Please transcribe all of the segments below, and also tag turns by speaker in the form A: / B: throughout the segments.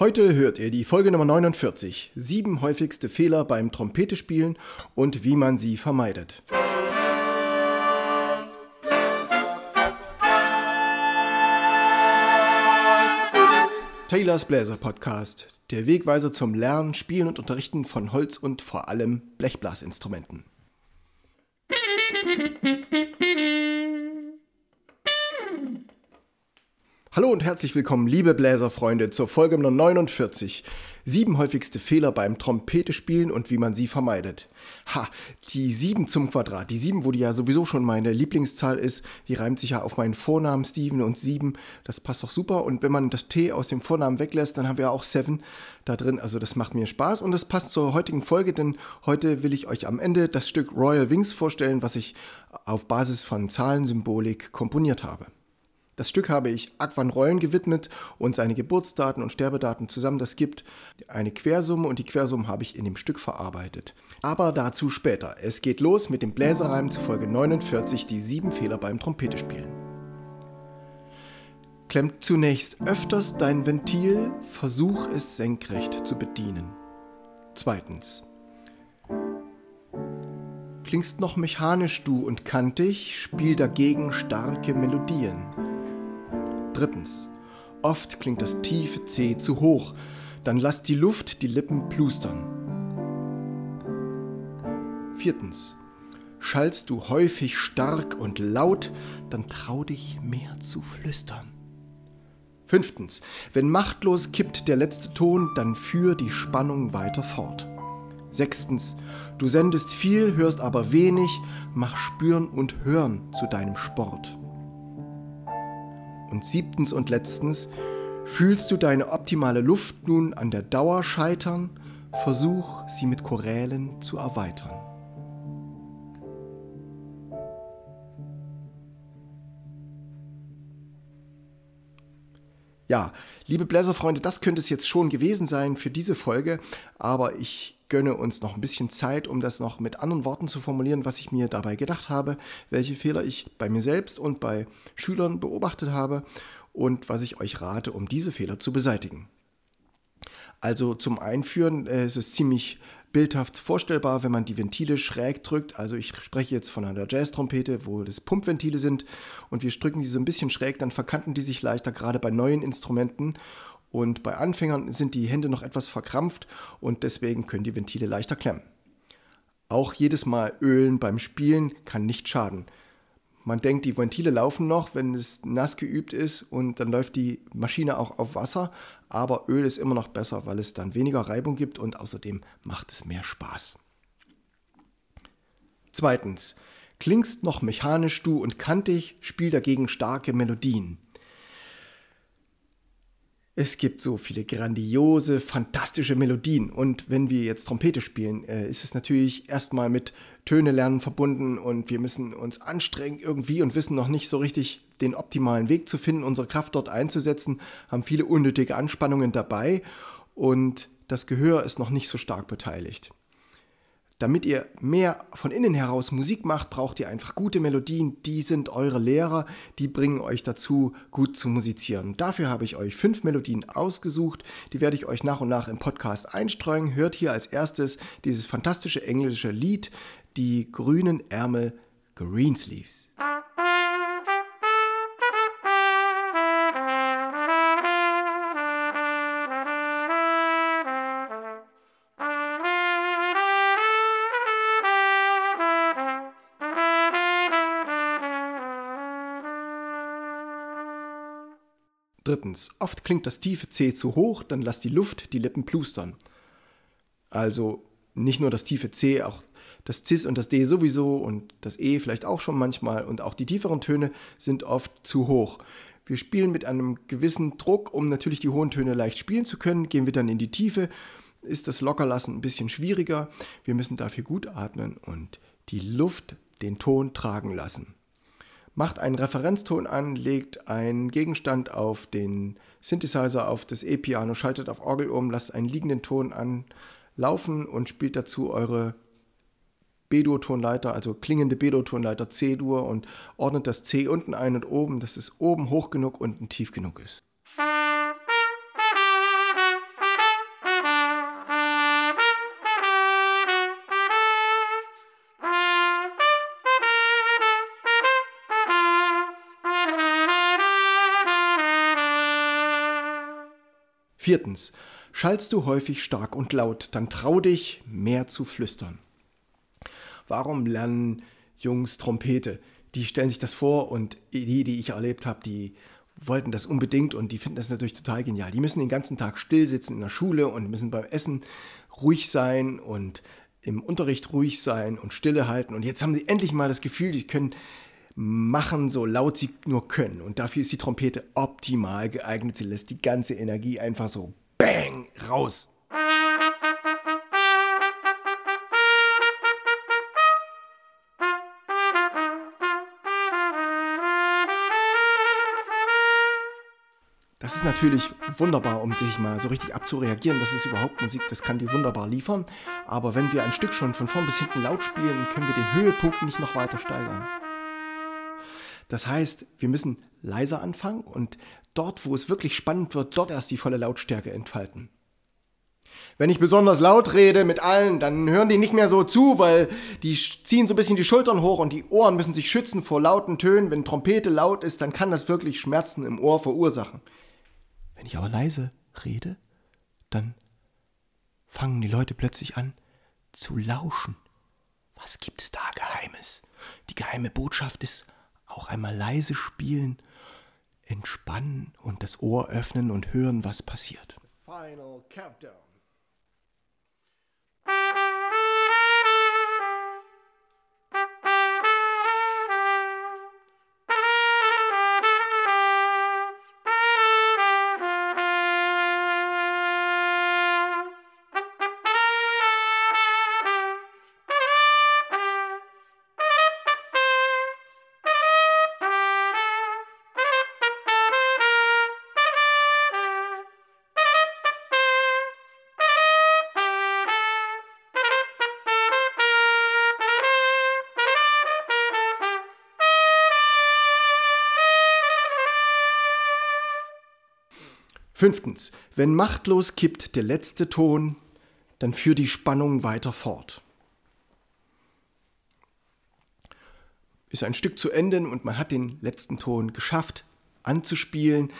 A: Heute hört ihr die Folge Nummer 49. Sieben häufigste Fehler beim Trompete spielen und wie man sie vermeidet. Taylors Bläser Podcast. Der Wegweiser zum Lernen, Spielen und Unterrichten von Holz und vor allem Blechblasinstrumenten. Hallo und herzlich willkommen, liebe Bläserfreunde, zur Folge Nummer 49. Sieben häufigste Fehler beim Trompete spielen und wie man sie vermeidet. Ha, die sieben zum Quadrat. Die sieben, wo die ja sowieso schon meine Lieblingszahl ist, die reimt sich ja auf meinen Vornamen Steven und sieben. Das passt doch super. Und wenn man das T aus dem Vornamen weglässt, dann haben wir auch Seven da drin. Also das macht mir Spaß und das passt zur heutigen Folge, denn heute will ich euch am Ende das Stück Royal Wings vorstellen, was ich auf Basis von Zahlensymbolik komponiert habe. Das Stück habe ich Aquan Reuen gewidmet und seine Geburtsdaten und Sterbedaten zusammen. Das gibt eine Quersumme und die Quersumme habe ich in dem Stück verarbeitet. Aber dazu später. Es geht los mit dem Bläserreim zu Folge 49, die sieben Fehler beim Trompete spielen. Klemmt zunächst öfters dein Ventil, versuch es senkrecht zu bedienen. Zweitens. Klingst noch mechanisch du und kantig, spiel dagegen starke Melodien. Drittens. Oft klingt das tiefe C zu hoch, dann lass die Luft die Lippen plustern. Viertens. Schallst du häufig stark und laut, dann trau dich mehr zu flüstern. Fünftens. Wenn machtlos kippt der letzte Ton, dann führ die Spannung weiter fort. Sechstens. Du sendest viel, hörst aber wenig, mach Spüren und Hören zu deinem Sport. Und siebtens und letztens, fühlst du deine optimale Luft nun an der Dauer scheitern, versuch sie mit Chorälen zu erweitern. Ja, liebe Bläserfreunde, das könnte es jetzt schon gewesen sein für diese Folge, aber ich gönne uns noch ein bisschen Zeit, um das noch mit anderen Worten zu formulieren, was ich mir dabei gedacht habe, welche Fehler ich bei mir selbst und bei Schülern beobachtet habe und was ich euch rate, um diese Fehler zu beseitigen. Also zum Einführen äh, ist es ziemlich bildhaft vorstellbar, wenn man die Ventile schräg drückt. Also ich spreche jetzt von einer Jazz-Trompete, wo das Pumpventile sind und wir drücken die so ein bisschen schräg, dann verkanten die sich leichter, gerade bei neuen Instrumenten. Und bei Anfängern sind die Hände noch etwas verkrampft und deswegen können die Ventile leichter klemmen. Auch jedes Mal ölen beim Spielen kann nicht schaden. Man denkt, die Ventile laufen noch, wenn es nass geübt ist und dann läuft die Maschine auch auf Wasser, aber Öl ist immer noch besser, weil es dann weniger Reibung gibt und außerdem macht es mehr Spaß. Zweitens, klingst noch mechanisch du und kantig, spiel dagegen starke Melodien. Es gibt so viele grandiose, fantastische Melodien. Und wenn wir jetzt Trompete spielen, äh, ist es natürlich erstmal mit Töne lernen verbunden und wir müssen uns anstrengen irgendwie und wissen noch nicht so richtig den optimalen Weg zu finden, unsere Kraft dort einzusetzen, haben viele unnötige Anspannungen dabei und das Gehör ist noch nicht so stark beteiligt. Damit ihr mehr von innen heraus Musik macht, braucht ihr einfach gute Melodien. Die sind eure Lehrer, die bringen euch dazu, gut zu musizieren. Dafür habe ich euch fünf Melodien ausgesucht. Die werde ich euch nach und nach im Podcast einstreuen. Hört hier als erstes dieses fantastische englische Lied, die grünen Ärmel Greensleeves. Drittens, oft klingt das tiefe C zu hoch, dann lass die Luft die Lippen plustern. Also nicht nur das tiefe C, auch das Cis und das D sowieso und das E vielleicht auch schon manchmal und auch die tieferen Töne sind oft zu hoch. Wir spielen mit einem gewissen Druck, um natürlich die hohen Töne leicht spielen zu können. Gehen wir dann in die Tiefe, ist das Lockerlassen ein bisschen schwieriger. Wir müssen dafür gut atmen und die Luft den Ton tragen lassen macht einen Referenzton an, legt einen Gegenstand auf den Synthesizer, auf das E-Piano, schaltet auf Orgel um, lasst einen liegenden Ton anlaufen und spielt dazu eure B-Dur-Tonleiter, also klingende B-Dur-Tonleiter C-Dur und ordnet das C unten ein und oben, dass es oben hoch genug, unten tief genug ist. Viertens, schallst du häufig stark und laut, dann trau dich, mehr zu flüstern. Warum lernen Jungs Trompete? Die stellen sich das vor und die, die ich erlebt habe, die wollten das unbedingt und die finden das natürlich total genial. Die müssen den ganzen Tag still sitzen in der Schule und müssen beim Essen ruhig sein und im Unterricht ruhig sein und Stille halten. Und jetzt haben sie endlich mal das Gefühl, die können machen, so laut sie nur können. Und dafür ist die Trompete optimal geeignet. Sie lässt die ganze Energie einfach so bang raus. Das ist natürlich wunderbar, um dich mal so richtig abzureagieren. Das ist überhaupt Musik, das kann die wunderbar liefern. Aber wenn wir ein Stück schon von vorn bis hinten laut spielen, können wir den Höhepunkt nicht noch weiter steigern. Das heißt, wir müssen leiser anfangen und dort, wo es wirklich spannend wird, dort erst die volle Lautstärke entfalten. Wenn ich besonders laut rede mit allen, dann hören die nicht mehr so zu, weil die ziehen so ein bisschen die Schultern hoch und die Ohren müssen sich schützen vor lauten Tönen. Wenn Trompete laut ist, dann kann das wirklich Schmerzen im Ohr verursachen. Wenn ich aber leise rede, dann fangen die Leute plötzlich an zu lauschen. Was gibt es da Geheimes? Die geheime Botschaft ist auch einmal leise spielen, entspannen und das Ohr öffnen und hören, was passiert. Final Countdown. Fünftens, wenn machtlos kippt der letzte Ton, dann führ die Spannung weiter fort. Ist ein Stück zu Ende und man hat den letzten Ton geschafft anzuspielen,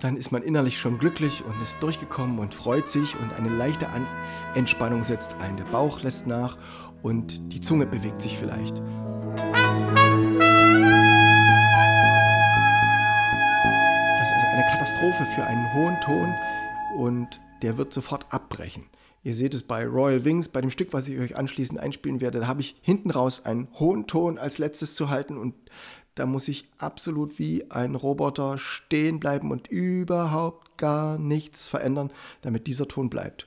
A: dann ist man innerlich schon glücklich und ist durchgekommen und freut sich und eine leichte An Entspannung setzt ein. Der Bauch lässt nach und die Zunge bewegt sich vielleicht. Katastrophe für einen hohen Ton und der wird sofort abbrechen. Ihr seht es bei Royal Wings, bei dem Stück, was ich euch anschließend einspielen werde, da habe ich hinten raus einen hohen Ton als letztes zu halten und da muss ich absolut wie ein Roboter stehen bleiben und überhaupt gar nichts verändern, damit dieser Ton bleibt.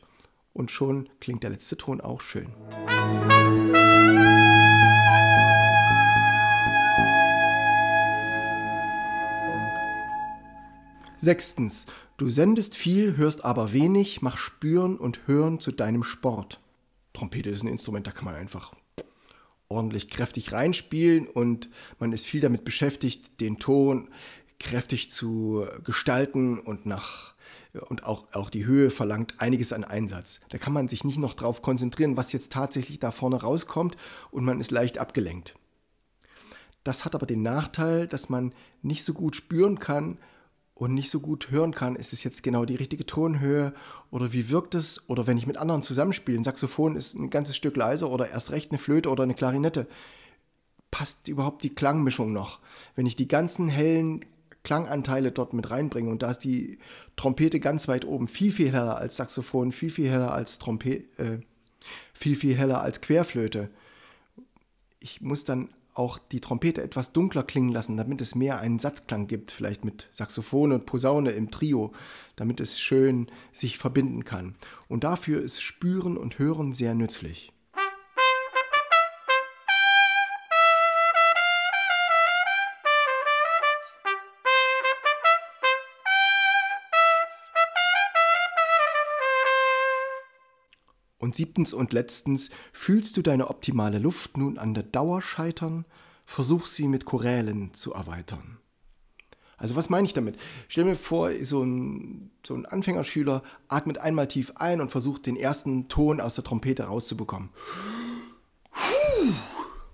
A: Und schon klingt der letzte Ton auch schön. Sechstens, du sendest viel, hörst aber wenig, mach Spüren und Hören zu deinem Sport. Trompete ist ein Instrument, da kann man einfach ordentlich kräftig reinspielen und man ist viel damit beschäftigt, den Ton kräftig zu gestalten und nach und auch, auch die Höhe verlangt einiges an Einsatz. Da kann man sich nicht noch darauf konzentrieren, was jetzt tatsächlich da vorne rauskommt und man ist leicht abgelenkt. Das hat aber den Nachteil, dass man nicht so gut spüren kann, und nicht so gut hören kann, ist es jetzt genau die richtige Tonhöhe oder wie wirkt es oder wenn ich mit anderen zusammenspiele, ein Saxophon ist ein ganzes Stück leiser oder erst recht eine Flöte oder eine Klarinette, passt überhaupt die Klangmischung noch? Wenn ich die ganzen hellen Klanganteile dort mit reinbringe und da ist die Trompete ganz weit oben, viel, viel heller als Saxophon, viel, viel heller als Trompete, äh, viel, viel heller als Querflöte. Ich muss dann auch die Trompete etwas dunkler klingen lassen, damit es mehr einen Satzklang gibt, vielleicht mit Saxophon und Posaune im Trio, damit es schön sich verbinden kann. Und dafür ist Spüren und Hören sehr nützlich. Und siebtens und letztens, fühlst du deine optimale Luft nun an der Dauer scheitern? Versuch sie mit Chorälen zu erweitern. Also was meine ich damit? Stell mir vor, so ein, so ein Anfängerschüler atmet einmal tief ein und versucht den ersten Ton aus der Trompete rauszubekommen.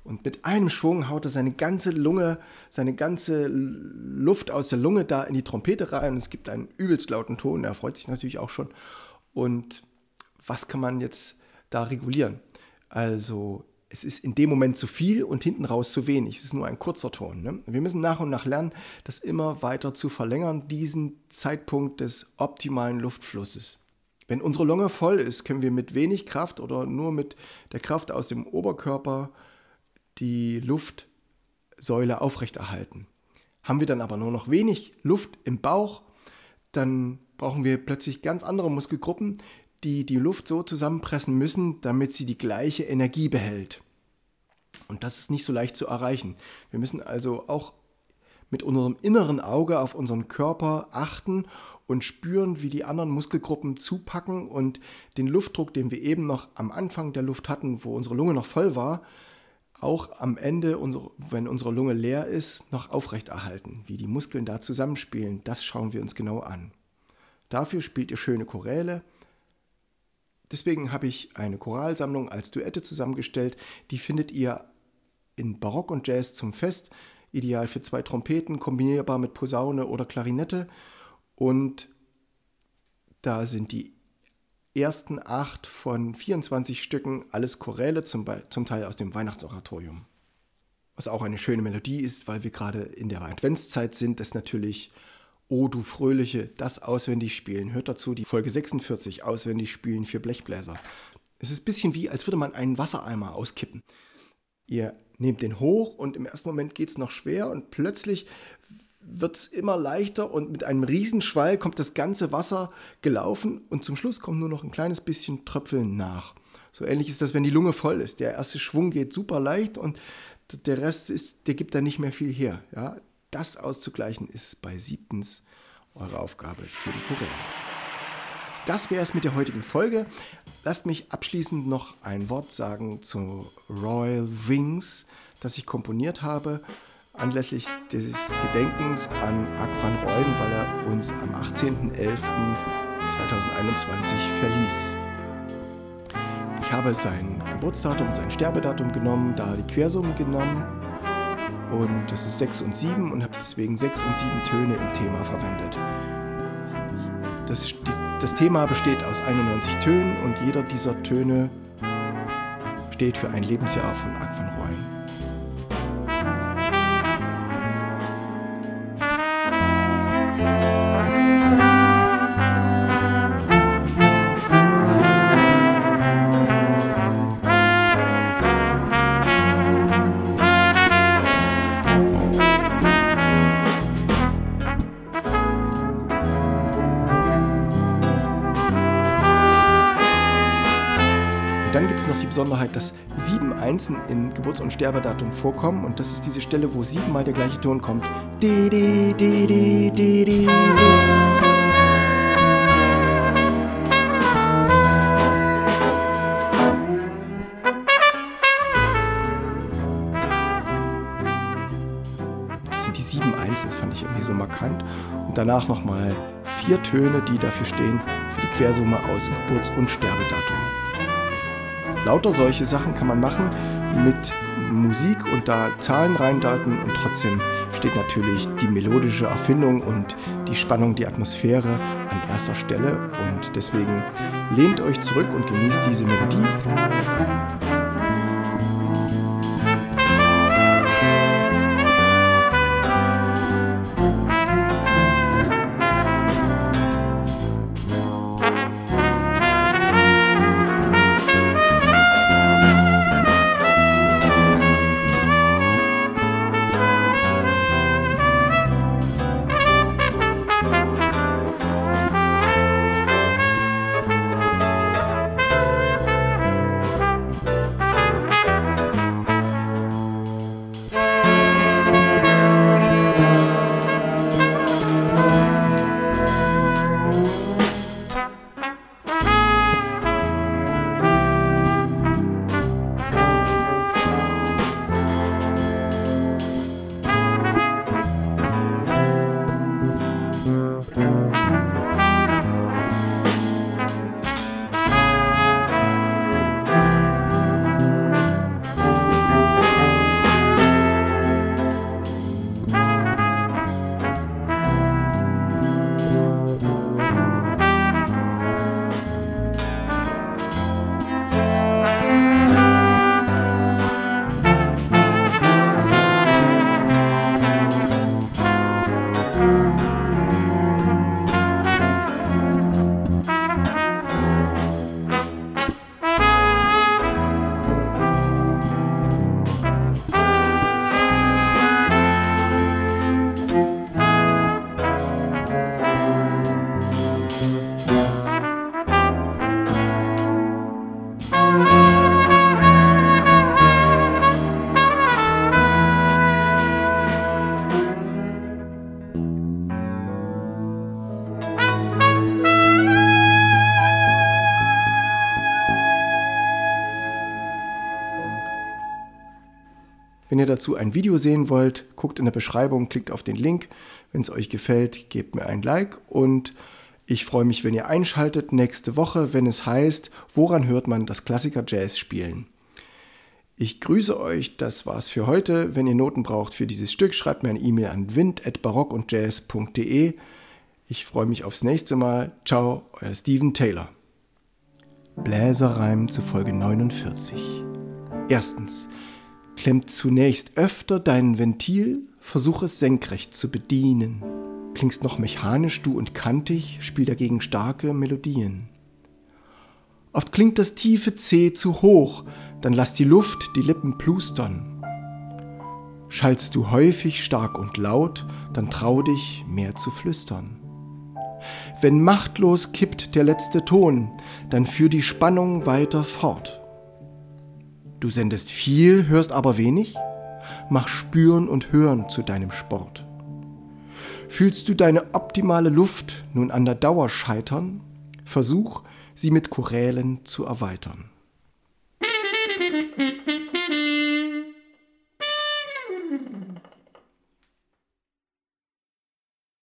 A: Und mit einem Schwung haut er seine ganze Lunge, seine ganze Luft aus der Lunge da in die Trompete rein. Es gibt einen übelst lauten Ton, er freut sich natürlich auch schon. Und was kann man jetzt da regulieren? Also es ist in dem Moment zu viel und hinten raus zu wenig. Es ist nur ein kurzer Ton. Ne? Wir müssen nach und nach lernen, das immer weiter zu verlängern, diesen Zeitpunkt des optimalen Luftflusses. Wenn unsere Lunge voll ist, können wir mit wenig Kraft oder nur mit der Kraft aus dem Oberkörper die Luftsäule aufrechterhalten. Haben wir dann aber nur noch wenig Luft im Bauch, dann brauchen wir plötzlich ganz andere Muskelgruppen, die die Luft so zusammenpressen müssen, damit sie die gleiche Energie behält. Und das ist nicht so leicht zu erreichen. Wir müssen also auch mit unserem inneren Auge auf unseren Körper achten und spüren, wie die anderen Muskelgruppen zupacken und den Luftdruck, den wir eben noch am Anfang der Luft hatten, wo unsere Lunge noch voll war, auch am Ende, wenn unsere Lunge leer ist, noch aufrechterhalten. Wie die Muskeln da zusammenspielen, das schauen wir uns genau an. Dafür spielt ihr schöne Choräle. Deswegen habe ich eine Choralsammlung als Duette zusammengestellt. Die findet ihr in Barock und Jazz zum Fest. Ideal für zwei Trompeten, kombinierbar mit Posaune oder Klarinette. Und da sind die ersten acht von 24 Stücken alles Choräle, zum, zum Teil aus dem Weihnachtsoratorium. Was auch eine schöne Melodie ist, weil wir gerade in der Adventszeit sind, das natürlich O du Fröhliche, das auswendig spielen. Hört dazu die Folge 46, auswendig spielen für Blechbläser. Es ist ein bisschen wie, als würde man einen Wassereimer auskippen. Ihr nehmt den hoch und im ersten Moment geht es noch schwer und plötzlich wird es immer leichter und mit einem Riesenschwall kommt das ganze Wasser gelaufen und zum Schluss kommt nur noch ein kleines bisschen Tröpfeln nach. So ähnlich ist das, wenn die Lunge voll ist. Der erste Schwung geht super leicht und der Rest ist, der gibt dann nicht mehr viel her. Ja? Das auszugleichen ist bei siebtens eure Aufgabe für die Kugel. Das wäre es mit der heutigen Folge. Lasst mich abschließend noch ein Wort sagen zu Royal Wings, das ich komponiert habe, anlässlich des Gedenkens an Ak van Rooyen, weil er uns am 18.11.2021 verließ. Ich habe sein Geburtsdatum und sein Sterbedatum genommen, da die Quersumme genommen und das ist 6 und 7 und habe deswegen 6 und 7 Töne im Thema verwendet. Das, das Thema besteht aus 91 Tönen und jeder dieser Töne steht für ein Lebensjahr von Ak van Rooyen. Besonderheit, dass sieben Einsen in Geburts- und Sterbedatum vorkommen und das ist diese Stelle, wo siebenmal der gleiche Ton kommt. Das sind die sieben Einsen, das fand ich irgendwie so markant. Und danach nochmal vier Töne, die dafür stehen, für die Quersumme aus Geburts- und Sterbedatum. Lauter solche Sachen kann man machen mit Musik und da Zahlen reindaten und trotzdem steht natürlich die melodische Erfindung und die Spannung, die Atmosphäre an erster Stelle und deswegen lehnt euch zurück und genießt diese Melodie. Wenn ihr dazu ein Video sehen wollt, guckt in der Beschreibung, klickt auf den Link. Wenn es euch gefällt, gebt mir ein Like und ich freue mich, wenn ihr einschaltet nächste Woche, wenn es heißt, woran hört man das Klassiker Jazz spielen. Ich grüße euch, das war's für heute. Wenn ihr Noten braucht für dieses Stück, schreibt mir eine E-Mail an wind.barockundjazz.de. Ich freue mich aufs nächste Mal. Ciao, euer Steven Taylor. Bläserreim zu Folge 49. Erstens. Klemmt zunächst öfter dein Ventil, versuch es senkrecht zu bedienen. Klingst noch mechanisch du und kantig, spiel dagegen starke Melodien. Oft klingt das tiefe C zu hoch, dann lass die Luft die Lippen plustern. Schallst du häufig stark und laut, dann trau dich mehr zu flüstern. Wenn machtlos kippt der letzte Ton, dann führ die Spannung weiter fort. Du sendest viel, hörst aber wenig? Mach Spüren und Hören zu deinem Sport. Fühlst du deine optimale Luft nun an der Dauer scheitern? Versuch, sie mit Chorälen zu erweitern.